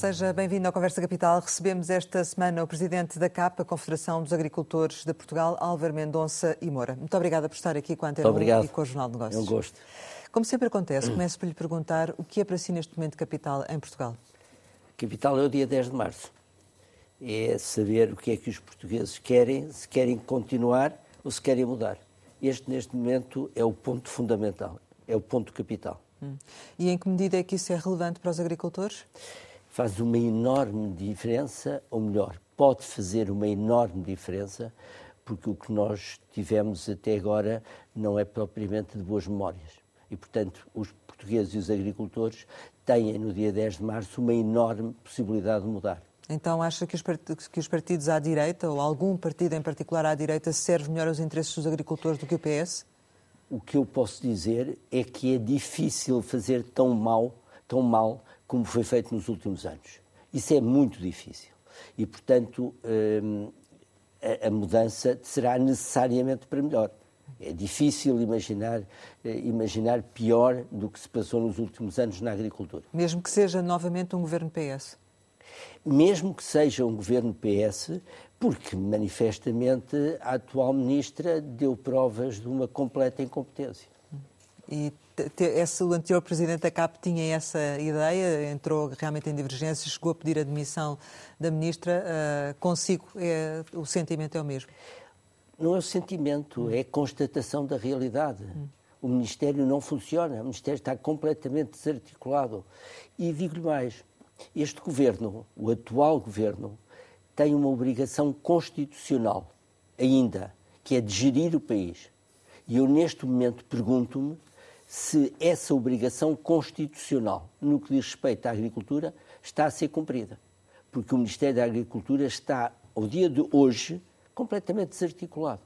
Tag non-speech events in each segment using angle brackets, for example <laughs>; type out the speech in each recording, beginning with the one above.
Seja bem-vindo à Conversa Capital. Recebemos esta semana o presidente da CAP, a Confederação dos Agricultores de Portugal, Álvaro Mendonça e Moura. Muito obrigada por estar aqui com a Antena e com o Jornal de Negócios. É um gosto. Como sempre acontece, começo por lhe perguntar o que é para si neste momento capital em Portugal? Capital é o dia 10 de março. É saber o que é que os portugueses querem, se querem continuar ou se querem mudar. Este, neste momento, é o ponto fundamental, é o ponto capital. Hum. E em que medida é que isso é relevante para os agricultores? Faz uma enorme diferença, ou melhor, pode fazer uma enorme diferença, porque o que nós tivemos até agora não é propriamente de boas memórias. E, portanto, os portugueses e os agricultores têm, no dia 10 de março, uma enorme possibilidade de mudar. Então acha que os, partidos à direita, ou algum partido em particular à direita, serve melhor aos interesses dos agricultores do que o PS? O que eu posso dizer é que é difícil fazer tão mal, tão mal como foi feito nos últimos anos. Isso é muito difícil. E, portanto, hum, a mudança será necessariamente para melhor. É difícil imaginar, eh, imaginar pior do que se passou nos últimos anos na agricultura. Mesmo que seja novamente um governo PS? Mesmo que seja um governo PS, porque manifestamente a atual ministra deu provas de uma completa incompetência. E esse, o anterior presidente da CAP tinha essa ideia, entrou realmente em divergência, chegou a pedir a demissão da ministra. Uh, consigo, é, o sentimento é o mesmo? Não é o sentimento, é a constatação da realidade. Hum. O Ministério não funciona, o Ministério está completamente desarticulado. E digo-lhe mais: este governo, o atual governo, tem uma obrigação constitucional, ainda, que é de gerir o país. E eu, neste momento, pergunto-me se essa obrigação constitucional, no que diz respeito à agricultura, está a ser cumprida. Porque o Ministério da Agricultura está, ao dia de hoje, completamente desarticulado.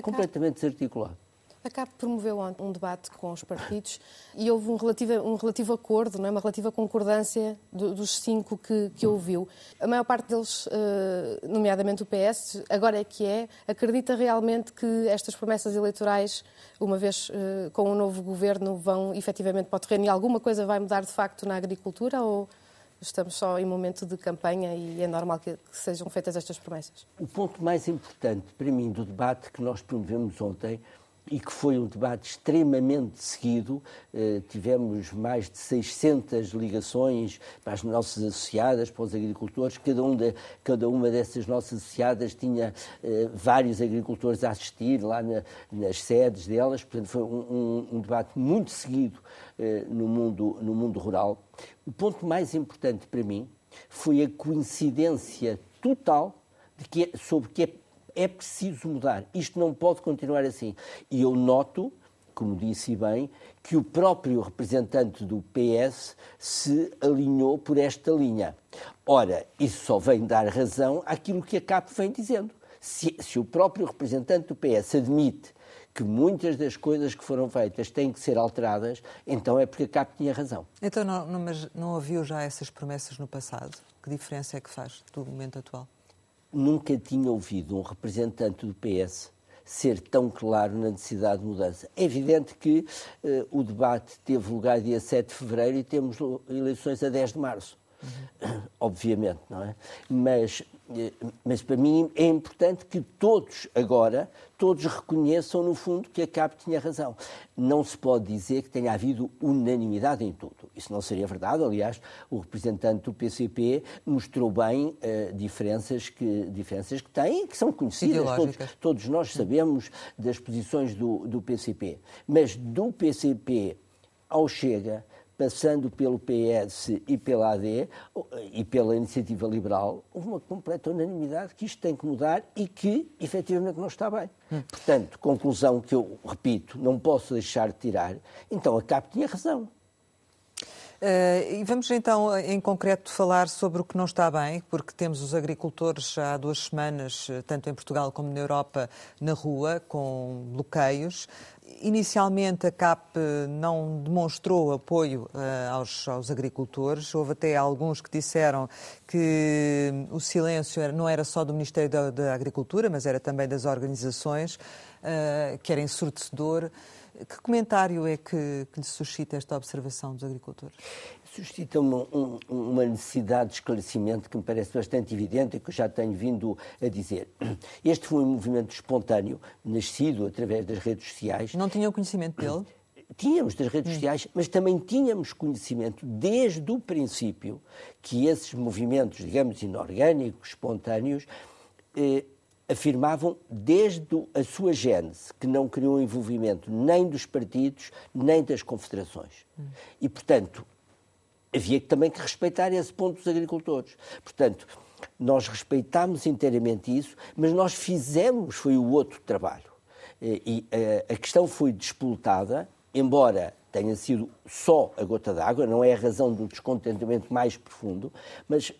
Completamente desarticulado. A CAP promoveu um debate com os partidos e houve um relativo, um relativo acordo, não é? uma relativa concordância do, dos cinco que, que ouviu. A maior parte deles, eh, nomeadamente o PS, agora é que é, acredita realmente que estas promessas eleitorais, uma vez eh, com o um novo governo, vão efetivamente para o terreno e alguma coisa vai mudar de facto na agricultura ou estamos só em momento de campanha e é normal que, sejam feitas estas promessas? O ponto mais importante para mim do debate que nós promovemos ontem e que foi um debate extremamente seguido. Uh, tivemos mais de 600 ligações para as nossas associadas, para os agricultores. Cada, um de, cada uma dessas nossas associadas tinha uh, vários agricultores a assistir lá na, nas sedes delas. Portanto, foi um, um, um debate muito seguido uh, no, mundo, no mundo rural. O ponto mais importante para mim foi a coincidência total de que, sobre que é é preciso mudar. Isto não pode continuar assim. E eu noto, como disse bem, que o próprio representante do PS se alinhou por esta linha. Ora, isso só vem dar razão àquilo que a CAP vem dizendo. Se, se o próprio representante do PS admite que muitas das coisas que foram feitas têm que ser alteradas, então é porque a CAP tinha razão. Então, não, não, mas não ouviu já essas promessas no passado? Que diferença é que faz do momento atual? Nunca tinha ouvido um representante do PS ser tão claro na necessidade de mudança. É evidente que uh, o debate teve lugar dia 7 de fevereiro e temos eleições a 10 de março. Uhum. <coughs> Obviamente, não é? Mas eh, mas para mim é importante que todos agora, todos reconheçam no fundo que a CAP tinha razão. Não se pode dizer que tenha havido unanimidade em tudo. Isso não seria verdade. Aliás, o representante do PCP mostrou bem uh, diferenças, que, diferenças que têm, que são conhecidas. Todos, todos, nós sabemos das posições do, do PCP. Mas do PCP ao Chega, passando pelo PS e pela AD e pela Iniciativa Liberal, houve uma completa unanimidade que isto tem que mudar e que, efetivamente, não está bem. Hum. Portanto, conclusão que eu, repito, não posso deixar de tirar, então a CAP tinha razão. Uh, e vamos então, em concreto, falar sobre o que não está bem, porque temos os agricultores há duas semanas, tanto em Portugal como na Europa, na rua, com bloqueios. Inicialmente a CAP não demonstrou apoio uh, aos, aos, agricultores. Houve até alguns que disseram que o silêncio não era só do Ministério da, da Agricultura, mas era também das organizações, uh, que era ensurdecedor. Que comentário é que, que lhe suscita esta observação dos agricultores? suscita uma, um, uma, necessidade de esclarecimento que me parece bastante evidente e que eu já tenho vindo a dizer. Este foi um movimento espontâneo, nascido através das redes sociais. Não tinham conhecimento dele? Tínhamos das redes sociais, mas também tínhamos conhecimento desde o princípio que esses movimentos, digamos, inorgânicos, espontâneos, eh, afirmavam desde a sua gênese que não queriam envolvimento nem dos partidos, nem das confederações. E, portanto, havia também que respeitar esse ponto dos agricultores. Portanto, nós respeitámos inteiramente isso, mas nós fizemos, foi o outro trabalho. E a questão foi disputada, embora tenha sido só a gota d'água, não é a razão do descontentamento mais profundo, mas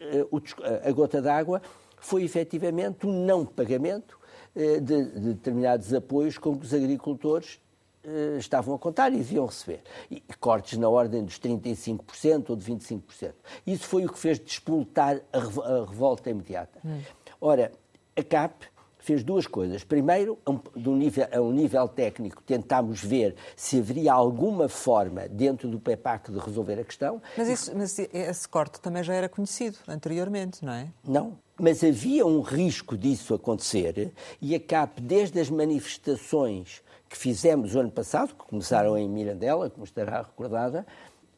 a gota d'água foi efetivamente um não pagamento de, de determinados apoios com que os agricultores eh, estavam a contar e deviam receber. E cortes na ordem dos 35% ou de 25%. Isso foi o que fez despoltar a, revolta imediata. Hum. Ora, a CAP fez duas coisas. Primeiro, a um, nível, a um nível técnico, tentámos ver se haveria alguma forma dentro do PEPAC de resolver a questão. Mas, isso, mas esse corte também já era conhecido anteriormente, não é? Não. Mas havia um risco disso acontecer e a CAP, desde as manifestações que fizemos o ano passado, que começaram em Mirandela, como estará recordada,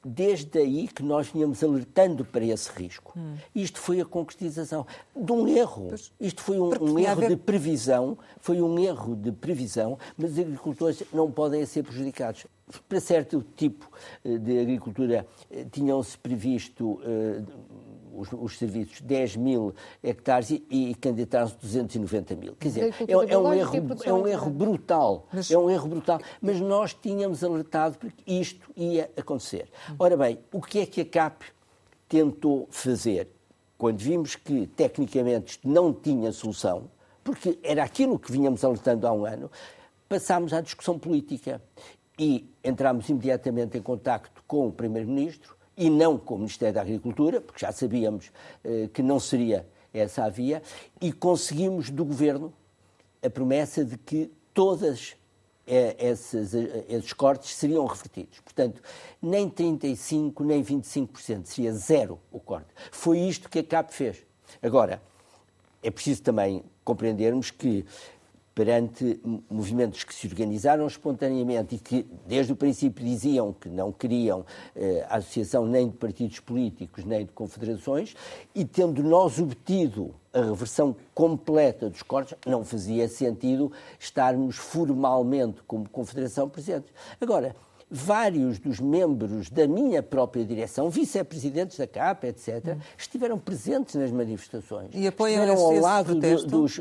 desde aí que nós vinhamos alertando para esse risco. Hum. Isto foi a concretização de um erro. Isto foi um, um erro de previsão, foi um erro de previsão, mas os agricultores não podem ser prejudicados. Para certo tipo eh, de agricultura eh, tinham-se previsto uh, os, os, serviços 10 mil hectares e, e candidataram-se 290 mil. Quer dizer, é, é, um erro, é um erro brutal. Mas... É um erro brutal. Mas nós tínhamos alertado porque isto ia acontecer. Ora bem, o que é que a CAP tentou fazer? Quando vimos que, tecnicamente, isto não tinha solução, porque era aquilo que vinhamos alertando há um ano, passámos à discussão política e entramos imediatamente em contacto com o Primeiro-Ministro e não com o Ministério da Agricultura, porque já sabíamos eh, que não seria essa a via, e conseguimos do Governo a promessa de que todas eh, esses, eh, esses cortes seriam revertidos. Portanto, nem 35%, nem 25%, seria zero o corte. Foi isto que a CAP fez. Agora, é preciso também compreendermos que perante movimentos que se organizaram espontaneamente e que, desde o princípio, diziam que não queriam eh, a associação nem de partidos políticos nem de confederações, e tendo nós obtido a reversão completa dos cortes, não fazia sentido estarmos formalmente, como confederação, presentes. Agora, vários dos membros da minha própria direção, vice-presidentes da CAP, etc., estiveram presentes nas manifestações. E apoiam estiveram ao lado do, dos.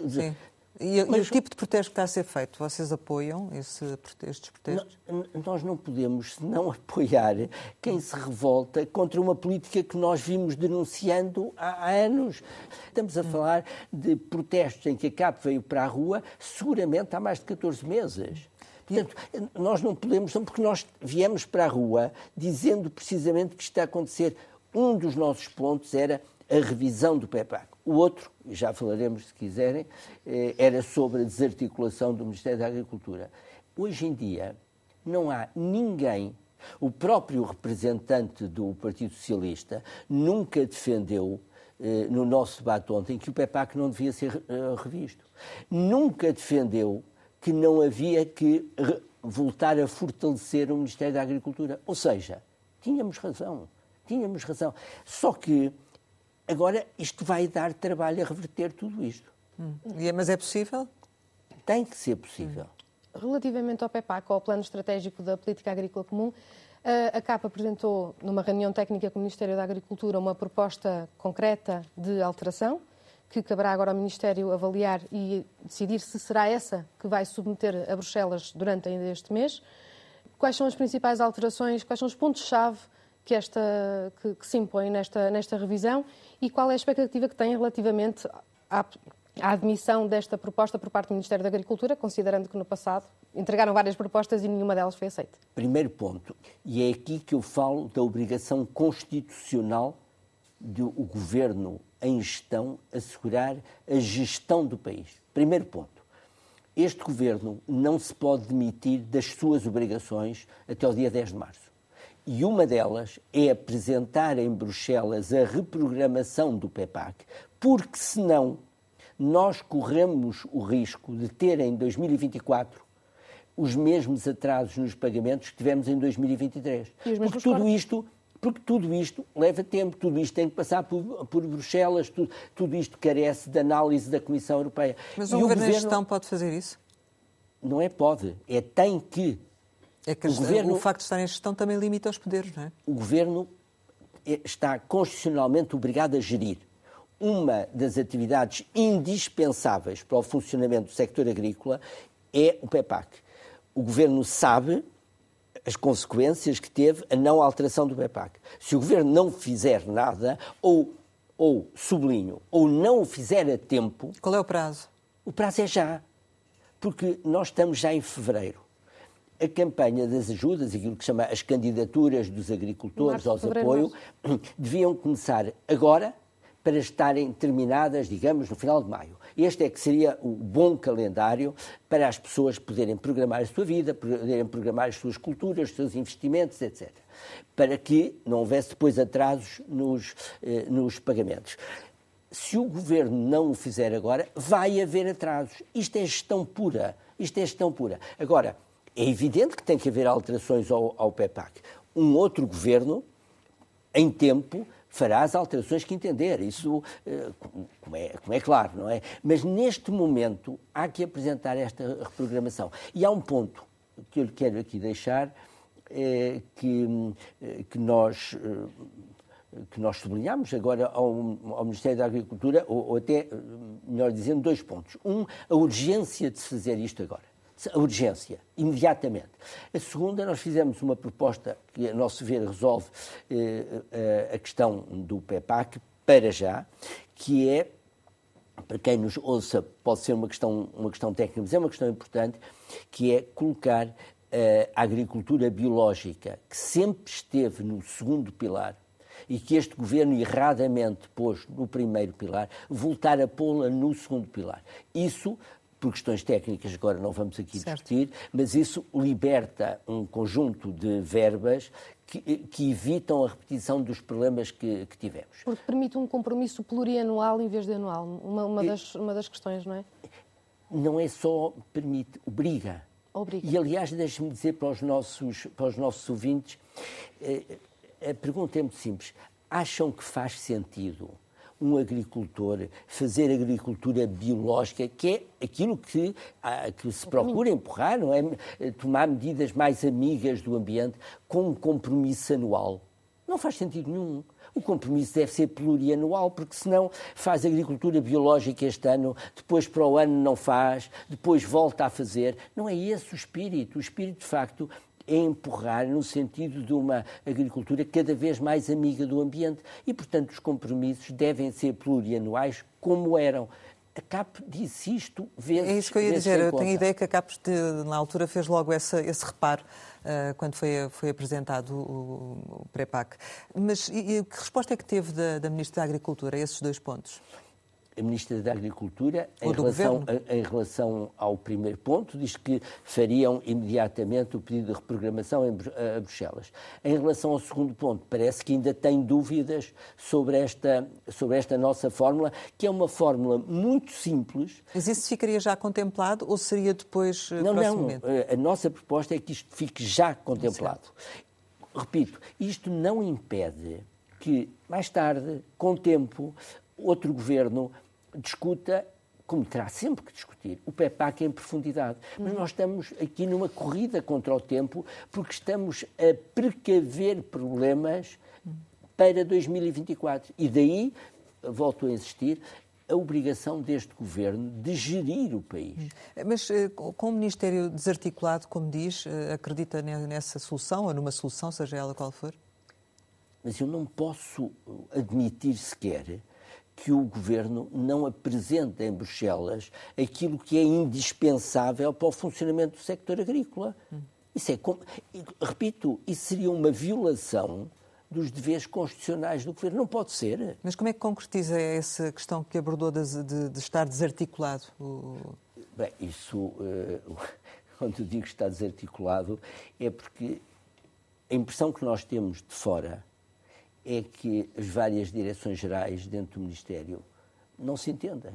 E, Mas, e, o tipo de protesto que está a ser feito, vocês apoiam esse, estes protestos? nós não podemos não <laughs> apoiar quem se revolta contra uma política que nós vimos denunciando há, anos. Estamos a falar de protestos em que a CAP veio para a rua seguramente há mais de 14 meses. Portanto, nós não podemos, porque nós viemos para a rua dizendo precisamente que isto está a acontecer. Um dos nossos pontos era a revisão do PEPAC. O outro, já falaremos se quiserem, eh, era sobre a desarticulação do Ministério da Agricultura. Hoje em dia, não há ninguém, o próprio representante do Partido Socialista nunca defendeu eh, no nosso debate ontem que o PEPAC não devia ser eh, revisto. Nunca defendeu que não havia que voltar a fortalecer o Ministério da Agricultura. Ou seja, tínhamos razão. Tínhamos razão. Só que Agora, isto vai dar trabalho a reverter tudo isto. Hum. É, mas é possível? Tem que ser possível. Hum. Relativamente ao PEPAC, ao Plano Estratégico da Política Agrícola Comum, a CAP apresentou, numa reunião técnica com o Ministério da Agricultura, uma proposta concreta de alteração, que caberá agora ao Ministério avaliar e decidir se será essa que vai submeter a Bruxelas durante ainda este mês. Quais são as principais alterações, quais são os pontos-chave que, esta, que, que, se impõem nesta, nesta revisão e qual é a expectativa que tem relativamente à, à admissão desta proposta por parte do Ministério da Agricultura, considerando que no passado entregaram várias propostas e nenhuma delas foi aceita? Primeiro ponto, e é aqui que eu falo da obrigação constitucional do governo em gestão assegurar a gestão do país. Primeiro ponto. este governo não se pode demitir das suas obrigações até o dia 10 de março. E uma delas é apresentar em Bruxelas a reprogramação do PEPAC, porque senão nós corremos o risco de ter em 2024 os mesmos atrasos nos pagamentos que tivemos em 2023. Porque tudo isto porque tudo isto leva tempo, tudo isto tem que passar por, por Bruxelas, tudo, tudo, isto carece de análise da Comissão Europeia. Mas o, o governo, governo em gestão pode fazer isso? Não é pode, é tem que. É que o, governo, o facto de estar em gestão também limita os poderes, não é? O governo é, está constitucionalmente obrigado a gerir uma das atividades indispensáveis para o funcionamento do sector agrícola é o PEPAC. O governo sabe as consequências que teve a não alteração do PEPAC. Se o governo não fizer nada, ou, ou sublinho, ou não o fizer a tempo. Qual é o prazo? O prazo é já. Porque nós estamos já em fevereiro. A campanha das ajudas, aquilo que chama as candidaturas dos agricultores aos apoio, <clears throat> deviam começar agora para estarem terminadas, digamos, no final de maio. Este é que seria o bom calendário para as pessoas poderem programar a sua vida, poderem programar as suas culturas, os seus investimentos, etc. Para que não houvesse depois atrasos nos, eh, nos pagamentos. Se o governo não o fizer agora, vai haver atrasos. Isto é gestão pura. Isto é gestão pura. Agora, é evidente que tem que haver alterações ao, ao PEPAC. Um outro governo, em tempo, fará as alterações que entender, isso eh, como é, como é claro, não é? Mas neste momento há que apresentar esta reprogramação. E há um ponto que eu lhe quero aqui deixar, é, que, eh, que nós que nós sublinhamos agora ao, ao, Ministério da Agricultura, ou, ou até, melhor dizendo, dois pontos. Um, a urgência de se fazer isto agora a urgência, imediatamente. A segunda, nós fizemos uma proposta que, a nosso ver, resolve eh, eh, a questão do PEPAC para já, que é, para quem nos ouça, pode ser uma questão, uma questão técnica, mas é uma questão importante, que é colocar eh, a agricultura biológica, que sempre esteve no segundo pilar, e que este governo erradamente pôs no primeiro pilar, voltar a pô-la no segundo pilar. Isso por questões técnicas, agora não vamos aqui certo. discutir, mas isso liberta um conjunto de verbas que, que evitam a repetição dos problemas que, que, tivemos. Porque permite um compromisso plurianual em vez de anual, uma, uma, das, uma das questões, não é? Não é só permite, obriga. Obriga. E, aliás, deixe-me dizer para os nossos, para os nossos ouvintes, eh, a pergunta é muito simples. Acham que faz sentido um agricultor fazer agricultura biológica, que é aquilo que, ah, que se procura empurrar, não é? Tomar medidas mais amigas do ambiente com um compromisso anual. Não faz sentido nenhum. O compromisso deve ser plurianual, porque senão faz agricultura biológica este ano, depois para o ano não faz, depois volta a fazer. Não é esse o espírito. O espírito, de facto, é empurrar no sentido de uma agricultura cada vez mais amiga do ambiente e, portanto, os compromissos devem ser plurianuais como eram. A CAP disse isto vezes. É isso que eu ia dizer. Eu tenho a ideia que a CAP, na altura, fez logo essa, esse reparo uh, quando foi, foi apresentado o, o PREPAC. Mas e, e que resposta é que teve da, da Ministra da Agricultura a esses dois pontos? A Ministra da Agricultura, em relação, a, em relação, ao primeiro ponto, diz que fariam imediatamente o pedido de reprogramação em, a Bruxelas. Em relação ao segundo ponto, parece que ainda tem dúvidas sobre esta, sobre esta nossa fórmula, que é uma fórmula muito simples. Mas isso ficaria já contemplado ou seria depois eh, Não, não. A nossa proposta é que isto fique já contemplado. Repito, isto não impede que, mais tarde, com o tempo, outro governo discuta como terá sempre que discutir, o PEPAC em profundidade. Mas nós estamos aqui numa corrida contra o tempo porque estamos a precaver problemas para 2024. E daí, volto a insistir, a obrigação deste governo de gerir o país. Mas eh, com o Ministério desarticulado, como diz, eh, acredita nessa solução ou numa solução, seja ela qual for? Mas eu não posso admitir sequer que o governo não apresenta em Bruxelas aquilo que é indispensável para o funcionamento do sector agrícola. Isso é, repito, isso seria uma violação dos deveres constitucionais do governo. Não pode ser. Mas como é que concretiza essa questão que abordou de, de, de estar desarticulado? Bem, isso, uh, <laughs> quando eu digo que está desarticulado, é porque a impressão que nós temos de fora é que as várias direções gerais dentro do Ministério não se entendem.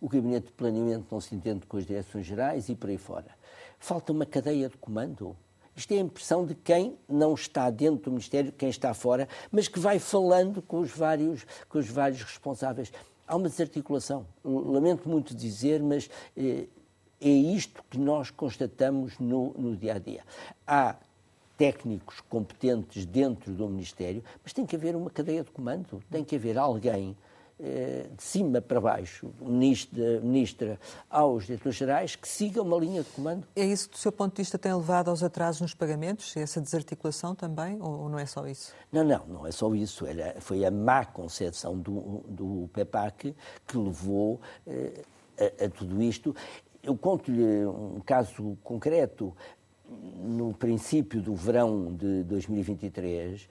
O Gabinete de Planeamento não se entende com as direções gerais e por aí fora. Falta uma cadeia de comando. Isto é a impressão de quem não está dentro do Ministério, quem está fora, mas que vai falando com os vários, com os vários responsáveis. Há uma desarticulação. Lamento muito dizer, mas eh, é isto que nós constatamos no, no dia a dia. Há técnicos competentes dentro do Ministério, mas tem que haver uma cadeia de comando, tem que haver alguém eh, de cima para baixo, ministra, ministra aos diretores-gerais, que siga uma linha de comando. É isso que, do seu ponto de vista, tem levado aos atrasos nos pagamentos? Essa desarticulação também? Ou não é só isso? Não, não, não é só isso. Era, foi a má concepção do, do PEPAC que levou eh, a, a tudo isto. Eu conto-lhe um caso concreto. No princípio do verão de 2023,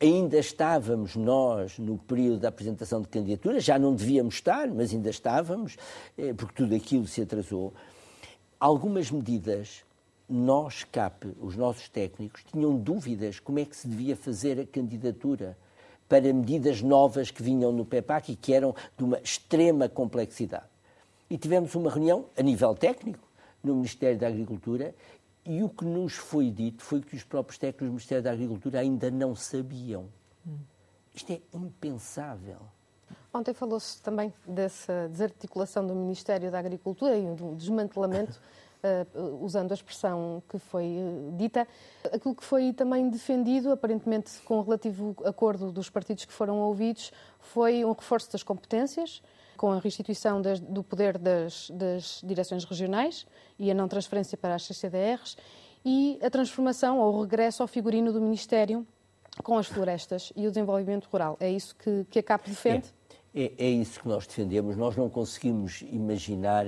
ainda estávamos nós no período da apresentação de candidatura, já não devíamos estar, mas ainda estávamos, eh, porque tudo aquilo se atrasou. Algumas medidas, nós, CAP, os nossos técnicos, tinham dúvidas como é que se devia fazer a candidatura para medidas novas que vinham no PEPAC e que eram de uma extrema complexidade. E tivemos uma reunião a nível técnico no Ministério da Agricultura e o que nos foi dito foi que os próprios técnicos do Ministério da Agricultura ainda não sabiam. Isto é impensável. Ontem falou-se também dessa desarticulação do Ministério da Agricultura e do desmantelamento, uh, <laughs> usando a expressão que foi uh, dita. Aquilo que foi também defendido, aparentemente com o relativo acordo dos partidos que foram ouvidos, foi um reforço das competências, com a restituição das, do poder das, das, direções regionais e a não transferência para as CCDRs e a transformação ou o regresso ao figurino do Ministério com as florestas e o desenvolvimento rural. É isso que, que a CAP defende? É, é isso que nós defendemos. Nós não conseguimos imaginar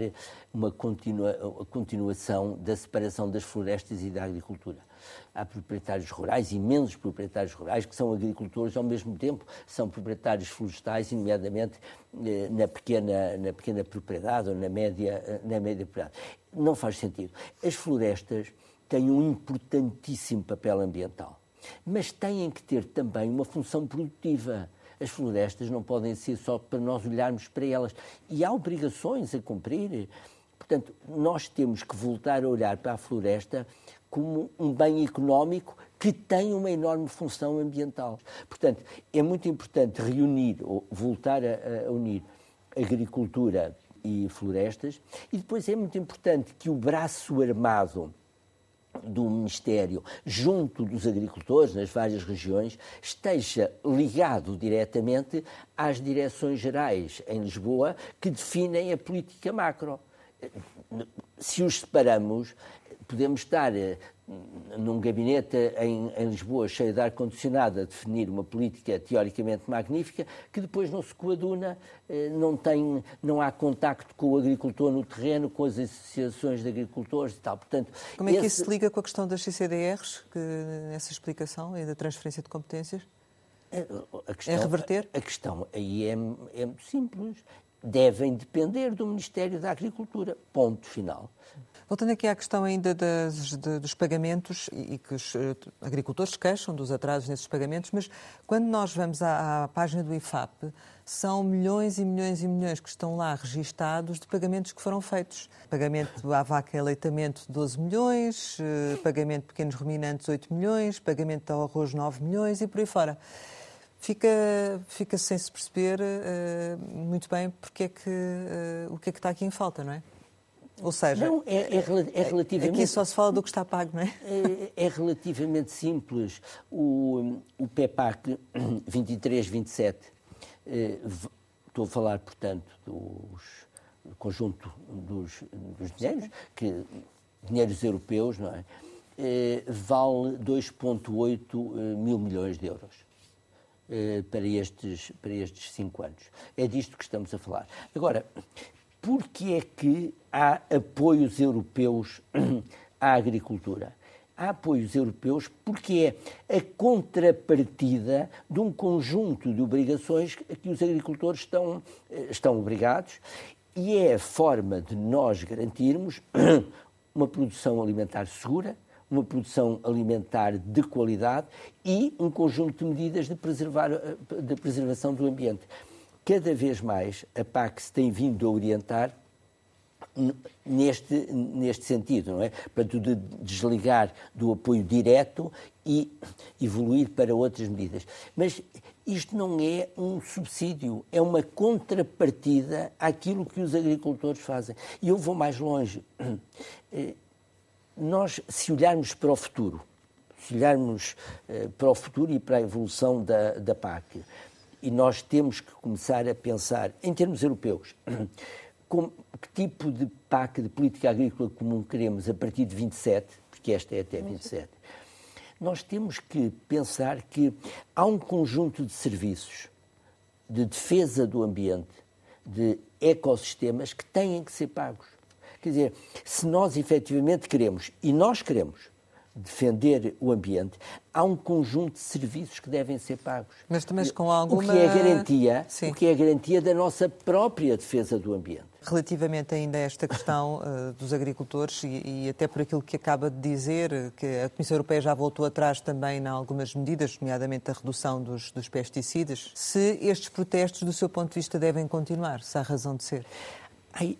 uma continua, continuação da separação das florestas e da agricultura há proprietários rurais, imensos proprietários rurais, que são agricultores ao mesmo tempo, são proprietários florestais, nomeadamente eh, na pequena, na pequena propriedade ou na média, eh, na média propriedade. Não faz sentido. As florestas têm um importantíssimo papel ambiental, mas têm que ter também uma função produtiva. As florestas não podem ser só para nós olharmos para elas. E há obrigações a cumprir. Portanto, nós temos que voltar a olhar para a floresta como um bem económico que tem uma enorme função ambiental. Portanto, é muito importante reunir, ou voltar a, a unir agricultura e florestas, e depois é muito importante que o braço armado do Ministério, junto dos agricultores nas várias regiões, esteja ligado diretamente às direções gerais em Lisboa que definem a política macro. Se os separamos, podemos estar eh, num gabinete em, em, Lisboa cheio de ar-condicionado a definir uma política teoricamente magnífica que depois não se coaduna, eh, não, tem, não há contacto com o agricultor no terreno, com as associações de agricultores e tal. Portanto, Como é que esse... isso se liga com a questão das CCDRs, que, nessa explicação e da transferência de competências? É, a questão, é reverter? A, a questão aí é, é muito simples. Devem depender do Ministério da Agricultura. Ponto final. Voltando aqui à questão ainda das, de, dos pagamentos e, que os uh, agricultores queixam dos atrasos nesses pagamentos, mas quando nós vamos à, à, página do IFAP, são milhões e milhões e milhões que estão lá registados de pagamentos que foram feitos. Pagamento à vaca e aleitamento 12 milhões, uh, pagamento de pequenos ruminantes 8 milhões, pagamento ao arroz 9 milhões e por aí fora fica, fica sem se perceber uh, muito bem porque é que, uh, o que é que está aqui em falta, não é? Ou seja, não, é, é, é, relativamente. Aqui só se fala do que está pago, não é? É, é relativamente simples. O, o PEPAC 23-27, eh, estou a falar, portanto, dos, do conjunto dos, dos dinheiros, que, dinheiros europeus, não é? Eh, vale 2,8 eh, mil milhões de euros para estes, para estes cinco anos. É disto que estamos a falar. Agora, porque é que há apoios europeus <clears throat> à agricultura? Há apoios europeus porque é a contrapartida de um conjunto de obrigações que os agricultores estão, eh, estão obrigados E é a forma de nós garantirmos <clears throat> uma produção alimentar segura, uma produção alimentar de qualidade e um conjunto de medidas de, preservar, de preservação do ambiente. Cada vez mais a PAC se tem vindo a orientar neste, neste sentido, não é? Portanto, de desligar do apoio direto e evoluir para outras medidas. Mas isto não é um subsídio, é uma contrapartida àquilo que os agricultores fazem. E eu vou mais longe. Eh, nós, se olharmos para o futuro, se olharmos eh, para o futuro e para a evolução da, da PAC, e nós temos que começar a pensar, em termos europeus, <clears throat> que tipo de PAC, de política agrícola comum queremos a partir de 27, porque esta é até 27. Nós temos que pensar que há um conjunto de serviços de defesa do ambiente, de ecossistemas que têm que ser pagos. Quer dizer, se nós efetivamente queremos, e nós queremos, defender o ambiente, há um conjunto de serviços que devem ser pagos. Mas também com alguma... O que é garantia, o que é garantia da nossa própria defesa do ambiente. Relativamente ainda a esta questão uh, <laughs> dos agricultores e, e, até por aquilo que acaba de dizer, que a Comissão Europeia já voltou atrás também em algumas medidas, nomeadamente a redução dos, dos pesticidas, se estes protestos, do seu ponto de vista, devem continuar, se há razão de ser?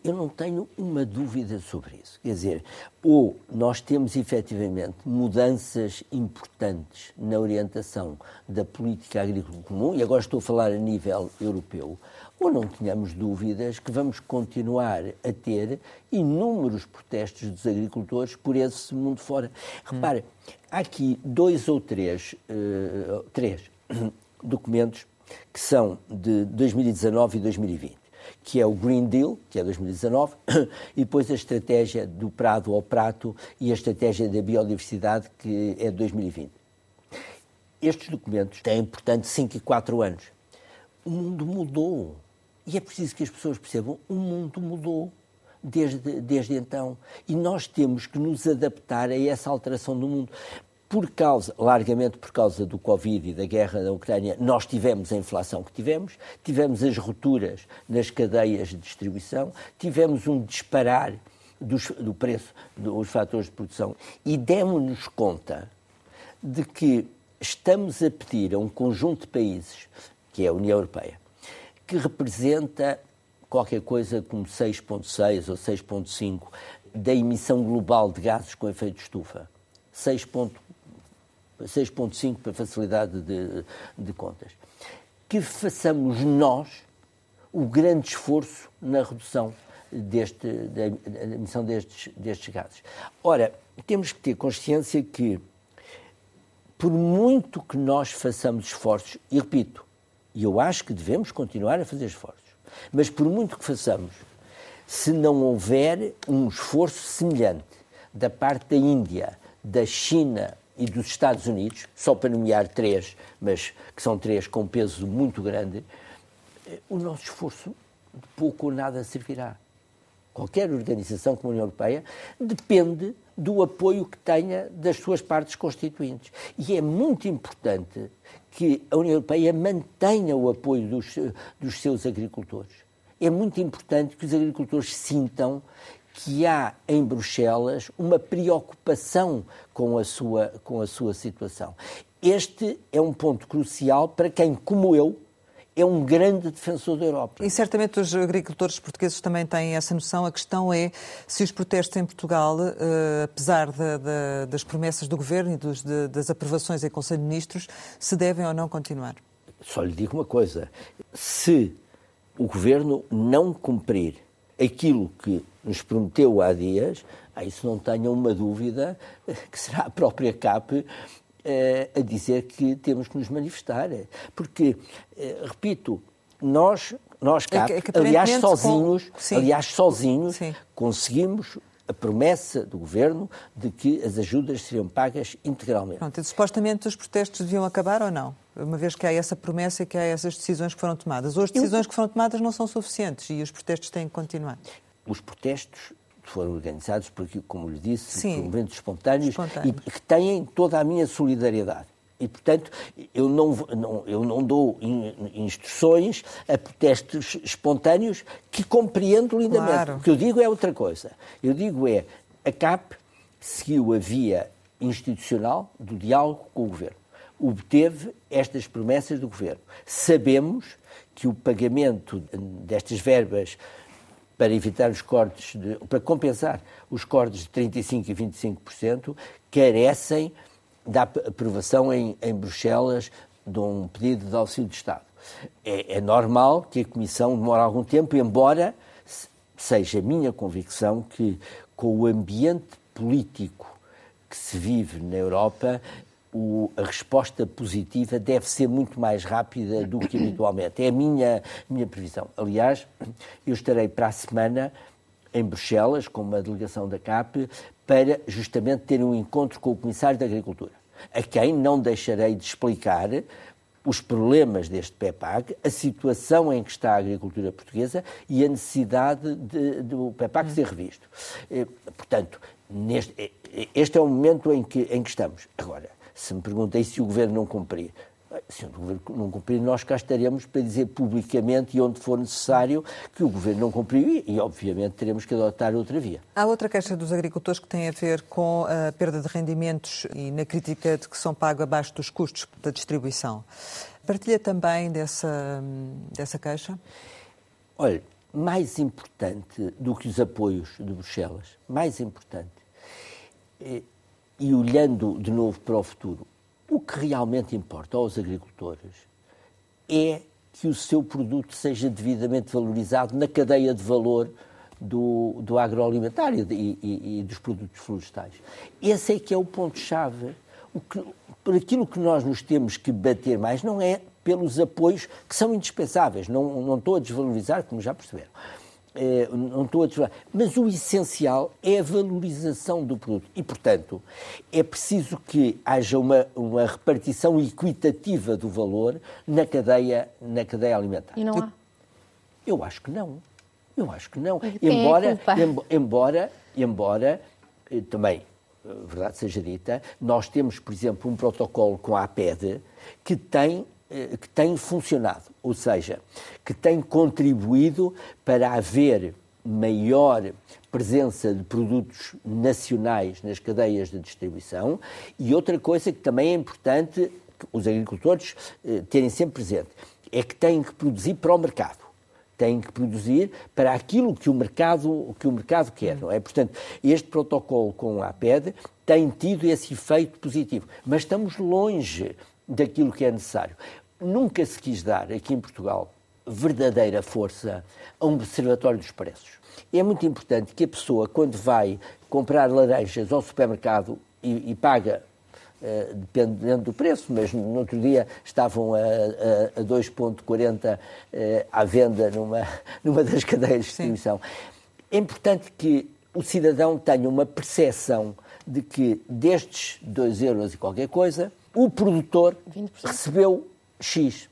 Eu não tenho uma dúvida sobre isso. Quer dizer, ou nós temos efetivamente mudanças importantes na orientação da política agrícola comum, e agora estou a falar a nível europeu, ou não tenhamos dúvidas que vamos continuar a ter inúmeros protestos dos agricultores por esse mundo fora. Repare, há aqui dois ou três, uh, três <coughs> documentos que são de 2019 e 2020 que é o Green Deal, que é 2019, <coughs> e depois a estratégia do prado ao prato e a estratégia da biodiversidade, que é de 2020. Estes documentos têm, portanto, 5 e 4 anos. O mundo mudou. E é preciso que as pessoas percebam: o mundo mudou desde, desde então. E nós temos que nos adaptar a essa alteração do mundo por causa, largamente por causa do Covid e da guerra na Ucrânia, nós tivemos a inflação que tivemos, tivemos as rupturas nas cadeias de distribuição, tivemos um disparar dos, do preço dos fatores de produção e demos-nos conta de que estamos a pedir a um conjunto de países, que é a União Europeia, que representa qualquer coisa como 6,6 ou 6,5 da emissão global de gases com efeito de estufa. 6,5 para facilidade de, de contas. Que façamos nós o grande esforço na redução deste, da, da emissão destes, destes gases. Ora, temos que ter consciência que, por muito que nós façamos esforços, e repito, e eu acho que devemos continuar a fazer esforços, mas por muito que façamos, se não houver um esforço semelhante da parte da Índia, da China e dos Estados Unidos, só para nomear três, mas que são três com peso muito grande, eh, o nosso esforço de pouco ou nada servirá. Qualquer organização como a União Europeia depende do apoio que tenha das suas partes constituintes. E é muito importante que a União Europeia mantenha o apoio dos, dos seus agricultores. É muito importante que os agricultores sintam que há em Bruxelas uma preocupação com a sua, com a sua situação. Este é um ponto crucial para quem, como eu, é um grande defensor da Europa. E certamente os agricultores portugueses também têm essa noção. A questão é se os protestos em Portugal, uh, apesar de, de, das promessas do Governo e dos, de, das aprovações em Conselho de Ministros, se devem ou não continuar. Só lhe digo uma coisa: se o Governo não cumprir aquilo que nos prometeu há dias, a isso não tenham uma dúvida que será a própria CAP eh, a dizer que temos que nos manifestar. Porque, eh, repito, nós, nós CAP, é que, aliás, sozinhos, com... aliás, sozinhos conseguimos a promessa do governo de que as ajudas seriam pagas integralmente. Pronto, e, supostamente os protestos deviam acabar ou não? Uma vez que há essa promessa e que há essas decisões que foram tomadas. Ou as decisões Eu... que foram tomadas não são suficientes e os protestos têm que continuar os protestos foram organizados por, como lhe disse, Sim, por movimentos espontâneos, espontâneos, e que têm toda a minha solidariedade. E, portanto, eu não, não, eu não dou instruções a protestos espontâneos que compreendo lindamente. Claro. O que eu digo é outra coisa. Eu digo é, a CAP seguiu a via institucional do diálogo com o Governo. Obteve estas promessas do Governo. Sabemos que o pagamento destas verbas para evitar os cortes, de, para compensar os cortes de 35% e 25%, carecem da aprovação em, em Bruxelas de um pedido de auxílio de Estado. É, é, normal que a Comissão demore algum tempo, embora seja minha convicção que, com o ambiente político que se vive na Europa, o, a resposta positiva deve ser muito mais rápida do que habitualmente. É a minha, minha previsão. Aliás, eu estarei para a semana em Bruxelas, com uma delegação da CAP, para justamente ter um encontro com o Comissário da Agricultura, a quem não deixarei de explicar os problemas deste PEPAC, a situação em que está a agricultura portuguesa e a necessidade de, do PEPAC ser revisto. Eh, portanto, neste, eh, este é o momento em que, em que estamos. Agora, se me perguntem se o Governo não cumprir, se o Governo não cumprir, nós cá estaremos para dizer publicamente e onde for necessário que o Governo não cumpriu e, e, obviamente, teremos que adotar outra via. Há outra queixa dos agricultores que tem a ver com a perda de rendimentos e na crítica de que são pagos abaixo dos custos da distribuição. Partilha também dessa, dessa queixa? Olha, mais importante do que os apoios de Bruxelas, mais importante, e, olhando de novo para o futuro, o que realmente importa aos agricultores é que o seu produto seja devidamente valorizado na cadeia de valor do, do agroalimentar e, e, e, dos produtos florestais. Esse é que é o ponto-chave. Por aquilo que nós nos temos que bater mais não é pelos apoios que são indispensáveis, não, não estou a desvalorizar, como já perceberam. É, não estou a desvalorizar. Mas o essencial é a valorização do produto. E, portanto, é preciso que haja uma, uma repartição equitativa do valor na cadeia, na cadeia alimentar. E não há? Eu, eu acho que não. Eu acho que não. embora, é embora, embora, eh, também, eh, verdade seja dita, nós temos, por exemplo, um protocolo com a APED que tem eh, que tem funcionado, ou seja, que tem contribuído para haver maior presença de produtos nacionais nas cadeias de distribuição. E outra coisa que também é importante os agricultores eh, terem sempre presente é que têm que produzir para o mercado. Têm que produzir para aquilo que o mercado, que o mercado quer, não é? Portanto, este protocolo com a APED tem tido esse efeito positivo, mas estamos longe daquilo que é necessário nunca se quis dar aqui em Portugal verdadeira força a um observatório dos preços. É muito importante que a pessoa, quando vai comprar laranjas ao supermercado e, e paga, uh, dependendo do preço, mas no outro dia estavam a, a, a 2,40 uh, eh, à venda numa, <laughs> numa das cadeias de distribuição. Sim. É importante que o cidadão tenha uma percepção de que destes 2 euros e qualquer coisa, o produtor 20%. recebeu X,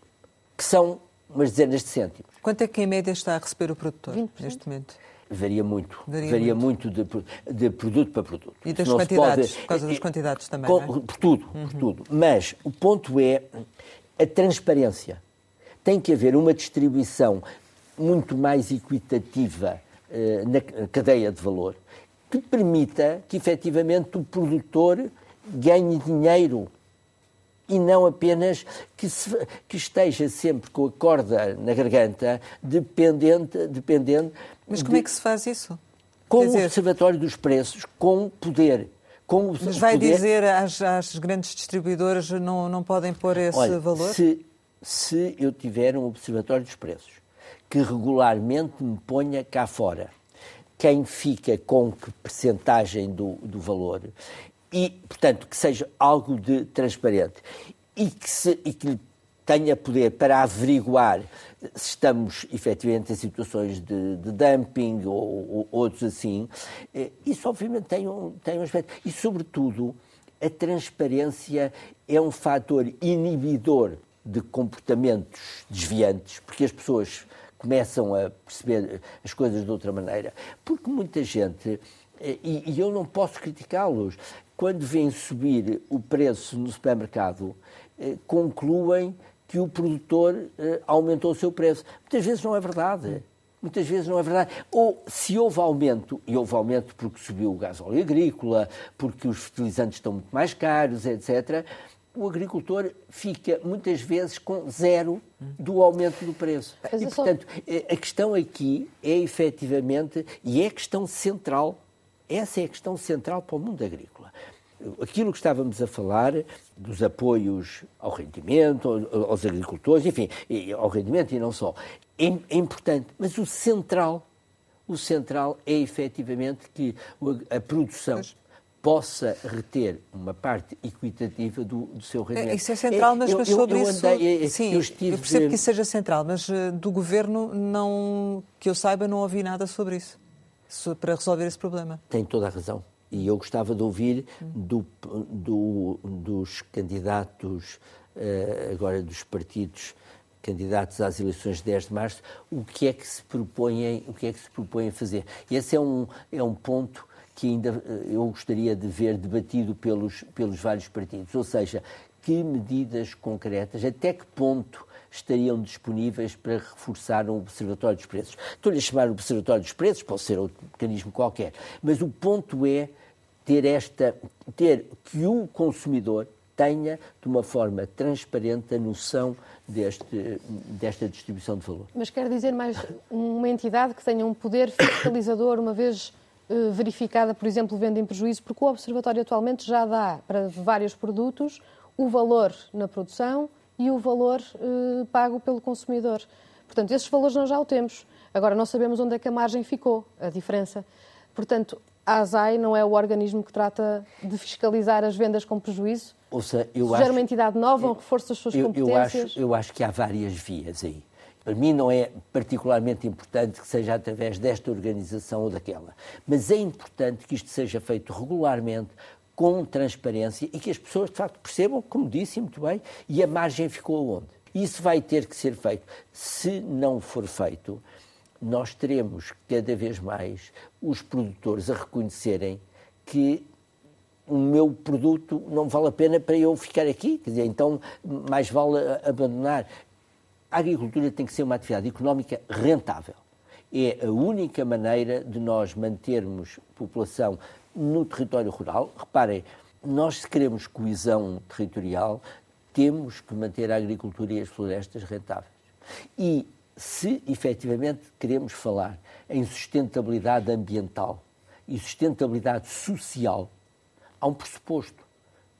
que são umas dezenas de cêntimos. Quanto é que em média está a receber o produtor 20%? neste momento? Varia muito. Varia, Varia muito, muito de, de, produto para produto. E das quantidades, pode... por causa das quantidades também, Com, é? Por tudo, uhum. por tudo. Mas o ponto é a transparência. Tem que haver uma distribuição muito mais equitativa uh, na cadeia de valor que permita que efetivamente o produtor ganhe dinheiro e não apenas que, se, que esteja sempre com a corda na garganta, dependente. dependente Mas como de, é que se faz isso? Com o Observatório dos Preços, com poder. Com Mas vai poder... dizer às, às, grandes distribuidoras não, não podem pôr esse Olha, valor? Se, se eu tiver um Observatório dos Preços que regularmente me ponha cá fora quem fica com que percentagem do, do valor e, portanto, que seja algo de transparente e que, se, e que tenha poder para averiguar se estamos efetivamente em situações de, de dumping ou, ou, outros assim. Eh, isso, obviamente, tem um, tem um aspecto. E, sobretudo, a transparência é um fator inibidor de comportamentos desviantes, porque as pessoas começam a perceber as coisas de outra maneira. Porque muita gente e, e eu não posso criticá-los. Quando vêm subir o preço no supermercado, eh, concluem que o produtor eh, aumentou o seu preço. Muitas vezes não é verdade. Muitas vezes não é verdade. Ou se houve aumento, e houve aumento porque subiu o gás óleo agrícola, porque os fertilizantes estão muito mais caros, etc., o agricultor fica muitas vezes com zero do aumento do preço. E, portanto, eh, a questão aqui é efetivamente, e é a questão central, essa é a questão central para o mundo agrícola. Aquilo que estávamos a falar dos apoios ao rendimento, aos agricultores, enfim, ao rendimento e não só, é, é importante, mas o central, o central é efetivamente que a produção possa reter uma parte equitativa do, do seu é, rendimento. Isso é central, mas, mas sobre eu, eu andei, isso... sim, eu, eu percebo que isso seja central, mas uh, do Governo, não, que eu saiba, não ouvi nada sobre isso, para resolver esse problema. Tem toda a razão. E eu gostava de ouvir do, do, dos candidatos, uh, agora dos partidos candidatos às eleições de 10 de março, o que é que se propõem, o que é que se propõem fazer. E esse é um, é um ponto que ainda eh, eu gostaria de ver debatido pelos, pelos vários partidos. Ou seja, que medidas concretas, até que ponto estariam disponíveis para reforçar o Observatório dos Preços. Estou-lhe a chamar o Observatório dos Preços, pode ser outro mecanismo qualquer, mas o ponto é ter esta, ter que o consumidor tenha de uma forma transparente a noção deste, desta distribuição de valor. Mas quer dizer mais uma entidade que tenha um poder fiscalizador, uma vez eh, verificada, por exemplo, venda em prejuízo, porque o Observatório atualmente já dá para vários produtos o valor na produção e o valor eh, pago pelo consumidor. Portanto, esses valores nós já o temos. Agora, não sabemos onde é que a margem ficou, a diferença. Portanto, a ASAI não é o organismo que trata de fiscalizar as vendas com prejuízo? Ou seja, eu Sugere acho, uma entidade nova, um reforço das suas eu, competências? Eu acho, eu acho que há várias vias aí. Para mim não é particularmente importante que seja através desta organização ou daquela, mas é importante que isto seja feito regularmente, com transparência e que as pessoas de facto percebam, como disse muito bem, e a margem ficou aonde. Isso vai ter que ser feito. Se não for feito, nós teremos cada vez mais os produtores a reconhecerem que o meu produto não vale a pena para eu ficar aqui, quer dizer, então mais vale abandonar a agricultura tem que ser uma atividade económica rentável. É a única maneira de nós mantermos população no território rural. Reparem, nós se queremos coesão territorial, temos que manter a agricultura e as florestas rentáveis. E se efetivamente queremos falar em sustentabilidade ambiental e sustentabilidade social, há um pressuposto,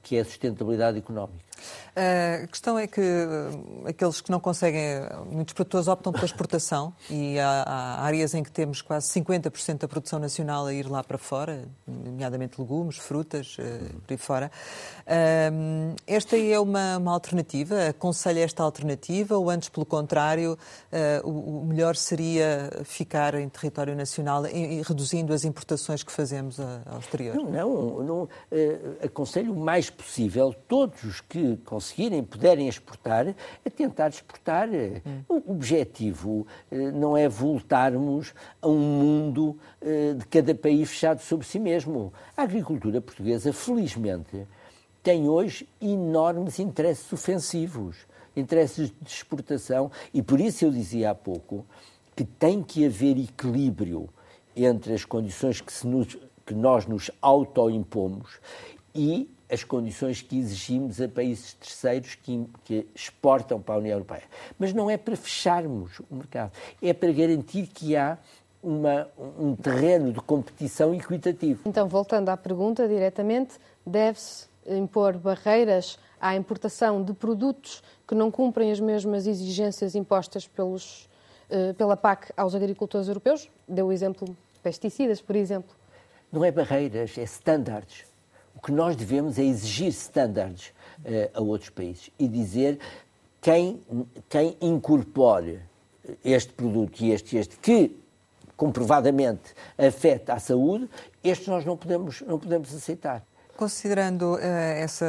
que é a sustentabilidade económica. A questão é que eh, aqueles que não conseguem, muitos produtores optam pela exportação e há, há áreas em que temos quase 50% da produção nacional a ir lá para fora, nomeadamente legumes, frutas, uhum. por aí fora. Esta é uma, uma alternativa? Aconselha esta alternativa ou antes, pelo contrário, eh, o melhor seria ficar em território nacional e reduzindo as importações que fazemos ao exterior? Não, não, não aconselho o mais possível todos os que conseguirem, puderem exportar, a tentar exportar. Hum. O objetivo eh, não é voltarmos a um mundo eh, de cada país fechado sobre si mesmo. A agricultura portuguesa, felizmente, tem hoje enormes interesses ofensivos, interesses de exportação, e por isso eu dizia há pouco que tem que haver equilíbrio entre as condições que, nos, que nós nos autoimpomos e as condições que exigimos a países terceiros que, que, exportam para a União Europeia. Mas não é para fecharmos o mercado, é para garantir que há uma, um terreno de competição equitativo. Então, voltando à pergunta diretamente, deve-se impor barreiras à importação de produtos que não cumprem as mesmas exigências impostas pelos, eh, pela PAC aos agricultores europeus? Deu o exemplo pesticidas, por exemplo. Não é barreiras, é standards. O que nós devemos é exigir standards uh, a outros países e dizer quem, quem incorpore este produto e este e este, que comprovadamente afeta a saúde, estes nós não podemos, não podemos aceitar. Considerando uh, esse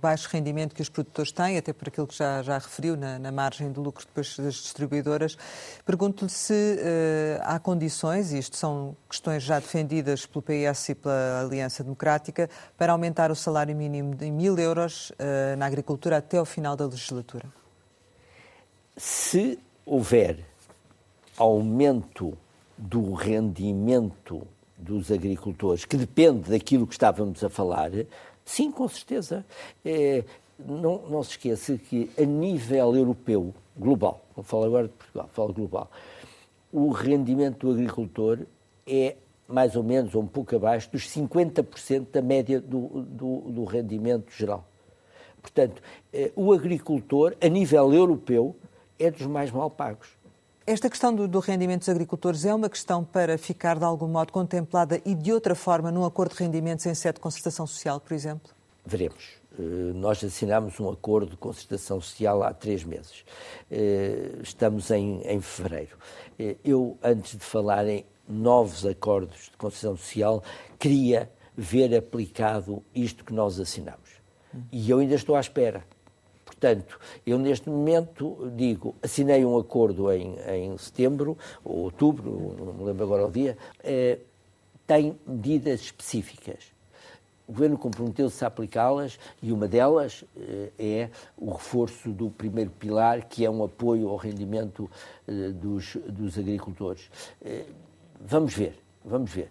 baixo rendimento que os produtores têm, até por aquilo que já, já referiu na, na margem de lucro depois das distribuidoras, pergunto-lhe se uh, há condições, e isto são questões já defendidas pelo PS e pela Aliança Democrática, para aumentar o salário mínimo de mil euros uh, na agricultura até ao final da legislatura. Se houver aumento do rendimento dos agricultores, que depende daquilo que estávamos a falar, sim, com certeza. É, não, não se esqueça que a nível europeu, global, não falo agora de Portugal, falo global, o rendimento do agricultor é mais ou menos, ou um pouco abaixo, dos 50% da média do, do, do, rendimento geral. Portanto, é, o agricultor, a nível europeu, é dos mais mal pagos. Esta questão do, do, rendimento dos agricultores é uma questão para ficar de algum modo contemplada e de outra forma num acordo de rendimentos em sede de concertação social, por exemplo? Veremos. Eh, nós assinámos um acordo de concertação social há três meses. Eh, estamos em, em fevereiro. Eh, eu, antes de falar em novos acordos de concertação social, queria ver aplicado isto que nós assinamos. E eu ainda estou à espera. Portanto, eu neste momento digo, assinei um acordo em, em setembro, ou outubro, não me lembro agora o dia, eh, tem medidas específicas. O Governo comprometeu-se a aplicá-las e uma delas eh, é o reforço do primeiro pilar, que é um apoio ao rendimento eh, dos, dos agricultores. Eh, vamos ver, vamos ver.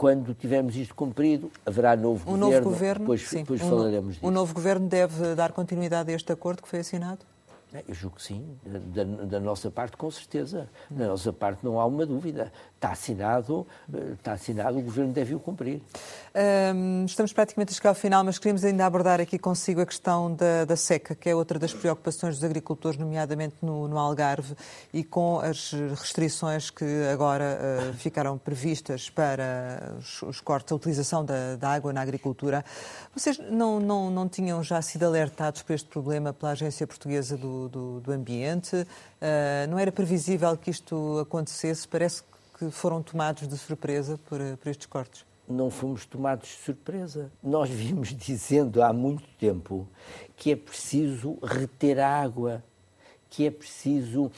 Quando tivermos isto cumprido, haverá novo um governo. Novo governo depois, sim. depois um, falaremos disso. O novo governo deve dar continuidade a este acordo que foi assinado? Eu julgo que sim, da, da, nossa parte, com certeza. Da nossa parte, não há uma dúvida. Está assinado, eh, está assinado o Governo deve o cumprir. Um, estamos praticamente a chegar ao final, mas queríamos ainda abordar aqui consigo a questão da, da seca, que é outra das preocupações dos agricultores, nomeadamente no, no Algarve, e com as restrições que agora uh, ficaram previstas para os, os, cortes, a utilização da, da, água na agricultura. Vocês não, não, não tinham já sido alertados por este problema pela Agência Portuguesa do, do, do Ambiente? Uh, não era previsível que isto acontecesse? Parece que foram tomados de surpresa por, por estes cortes? Não fomos tomados de surpresa. Nós vimos <laughs> dizendo há muito tempo que é preciso reter a água, que é preciso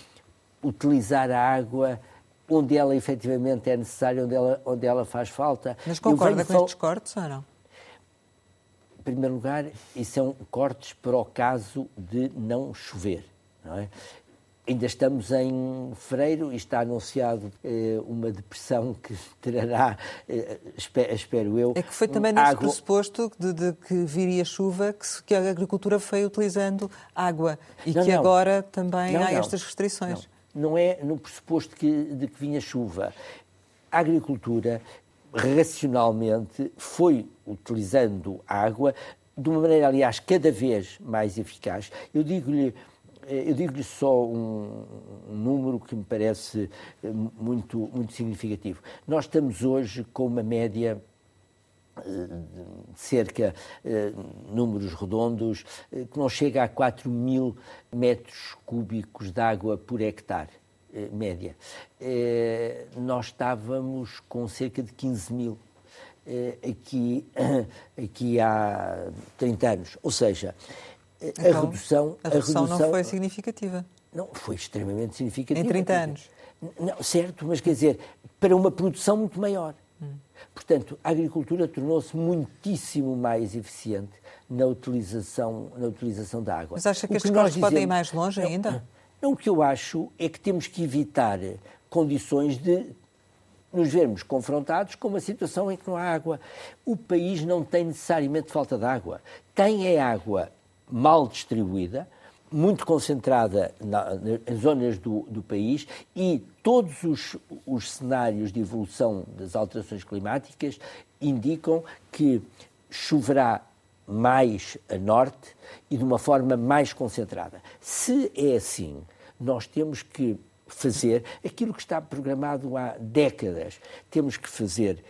utilizar a água onde ela efetivamente é necessária, onde ela, onde ela faz falta. Mas concorda com fal... estes cortes ou não? Em primeiro lugar, isso são cortes para o caso de não chover. Não é? Ainda estamos em fevereiro e está anunciado eh, uma depressão que <laughs> trará, eh, espero eu. É que foi também nesse água... pressuposto de, de, que viria chuva que, que, a agricultura foi utilizando água e não, que não. agora também não, há estas restrições. Não. é no pressuposto que, de que vinha chuva. A agricultura, racionalmente, foi utilizando água de uma maneira, aliás, cada vez mais eficaz. Eu digo-lhe eu digo-lhe só um, um, número que me parece eh, muito, muito significativo. Nós estamos hoje com uma média eh, de cerca, números redondos, que não chega a 4 mil metros cúbicos de água por hectare, média. Nós estávamos com cerca de 15 mil aqui, <coughs> aqui há 30 anos. Ou seja, então, a redução, a redução, a redução não foi significativa. Não, foi extremamente significativa. Em 30 anos. Não, certo, mas quer dizer, para uma produção muito maior. Hum. Portanto, a agricultura tornou-se muitíssimo mais eficiente na utilização, na utilização da água. Mas acha que, que estes cortes podem ir mais longe não, ainda? Não, o que eu acho é que temos que evitar condições de nos vermos confrontados com uma situação em que não há água. O país não tem necessariamente falta de água. Tem é água mal distribuída, muito concentrada na, em zonas do, do, país e todos os, os cenários de evolução das alterações climáticas indicam que choverá mais a norte e de uma forma mais concentrada. Se é assim, nós temos que fazer aquilo que está programado há décadas. Temos que fazer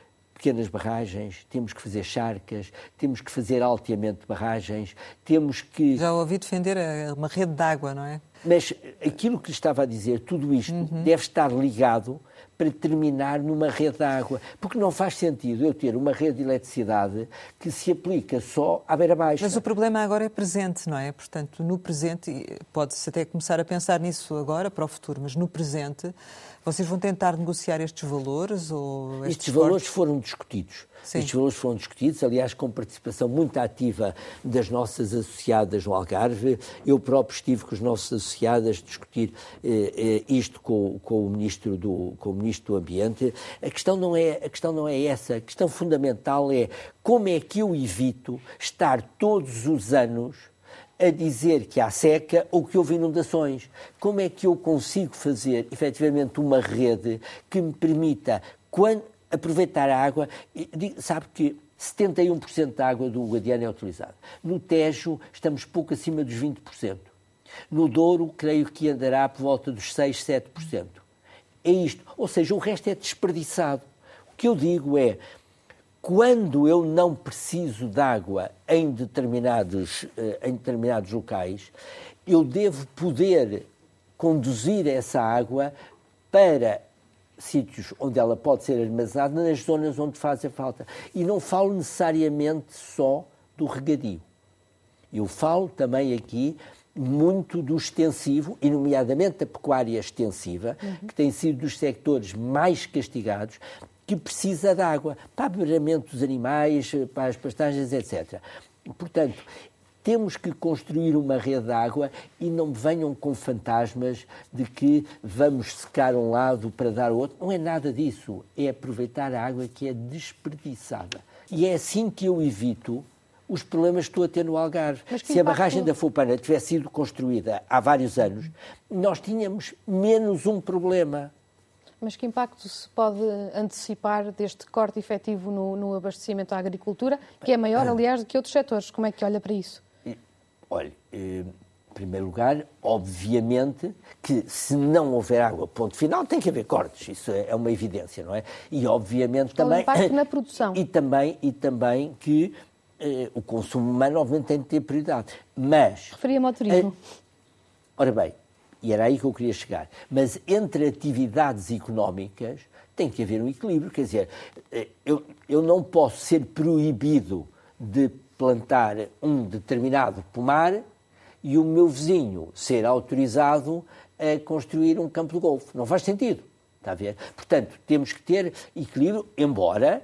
pequenas barragens, temos que fazer charcas, temos que fazer alteamento de barragens, temos que... Já ouvi defender uma rede de água, não é? Mas aquilo que lhe estava a dizer, tudo isto uhum. deve estar ligado para terminar numa rede de água. Porque não faz sentido eu ter uma rede de eletricidade que se aplica só à beira baixa. Mas o problema agora é presente, não é? Portanto, no presente, pode-se até começar a pensar nisso agora para o futuro, mas no presente, vocês vão tentar negociar estes valores? Ou estes, estes valores foram discutidos. Sim. Estes valores foram discutidos, aliás, com participação muito ativa das nossas associadas no Algarve. Eu próprio estive com os nossos associados a discutir eh, eh, isto com, com, o ministro do, com o Ministro do Ambiente. A questão, não é, a questão não é essa. A questão fundamental é como é que eu evito estar todos os anos a dizer que há seca ou que houve inundações. Como é que eu consigo fazer, efetivamente, uma rede que me permita, quando, aproveitar a água. Sabe que 71% da água do Guadiana é utilizada. No Tejo estamos pouco acima dos 20%. No Douro, creio que andará por volta dos 6, 7%. É isto. Ou seja, o resto é desperdiçado. O que eu digo é, quando eu não preciso de água em determinados, eh, em determinados locais, eu devo poder conduzir essa água para sítios onde ela pode ser armazenada nas zonas onde faz a falta. E não falo necessariamente só do regadio. Eu falo também aqui muito do extensivo, e nomeadamente a pecuária extensiva, uhum. que tem sido dos sectores mais castigados, que precisa de água para aberamento dos animais, para as pastagens, etc. Portanto, temos que construir uma rede de água e não venham com fantasmas de que vamos secar um lado para dar outro. Não é nada disso. É aproveitar a água que é desperdiçada. E é assim que eu evito os problemas que estou a ter no Algarve. Se a barragem da Fupana tivesse sido construída há vários anos, nós tínhamos menos um problema. Mas que impacto se pode antecipar deste corte efetivo no, no abastecimento à agricultura, que é maior, aliás, do que outros setores? Como é que olha para isso? Olha, eh, em primeiro lugar, obviamente que se não houver água, ponto final, tem que haver cortes. Isso é, é uma evidência, não é? E obviamente também. O impacto na <coughs> produção. E também, e também que eh, o consumo humano, obviamente, tem de ter prioridade. Mas. Referia-me ao turismo. Eh, ora bem, e era aí que eu queria chegar. Mas entre atividades económicas tem que haver um equilíbrio. Quer dizer, eh, eu, eu não posso ser proibido de plantar um determinado pomar e o meu vizinho ser autorizado a construir um campo de golfe. Não faz sentido. Está a ver? Portanto, temos que ter equilíbrio, embora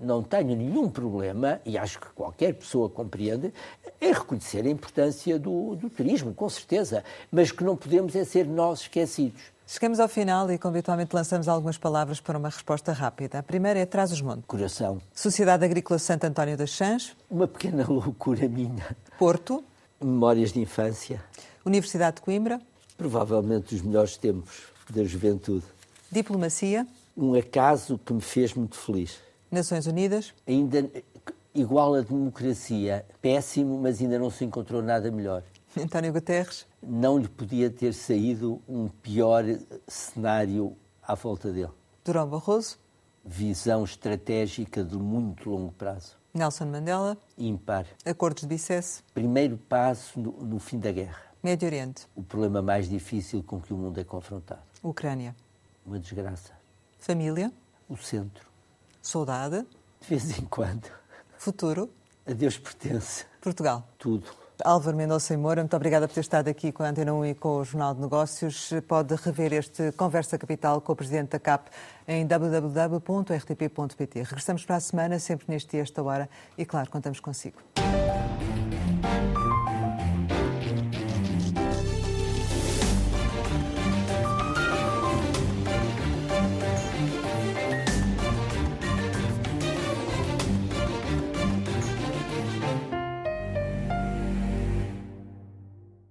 não tenha nenhum problema, e acho que qualquer pessoa compreende, em reconhecer a importância do, do turismo, com certeza, mas que não podemos é ser nós esquecidos. Chegamos ao final e, como habitualmente, lançamos algumas palavras para uma resposta rápida. A primeira é Traz os Montes. Coração. Sociedade Agrícola Santo António das Chãs. Uma pequena <laughs> loucura minha. Porto. Memórias de infância. Universidade de Coimbra. Provavelmente os melhores tempos da juventude. Diplomacia. Um acaso que me fez muito feliz. Nações Unidas. Ainda igual a democracia. Péssimo, mas ainda não se encontrou nada melhor. António Guterres não lhe podia ter saído um pior cenário à volta dele. Durão Barroso. Visão estratégica de muito longo prazo. Nelson Mandela. Impar. Acordos de Bicesse. Primeiro passo no, no fim da guerra. Médio Oriente. O problema mais difícil com que o mundo é confrontado. Ucrânia. Uma desgraça. Família. O centro. Saudade. De vez em quando. Futuro. A Deus pertence. Portugal. Tudo. Álvaro Mendonça e Moura, muito obrigada por ter estado aqui com a Antena 1 e com o Jornal de Negócios. Pode rever este Conversa Capital com o Presidente da CAP em www.rtp.pt. Regressamos para a semana, sempre neste dia, esta hora, e claro, contamos consigo.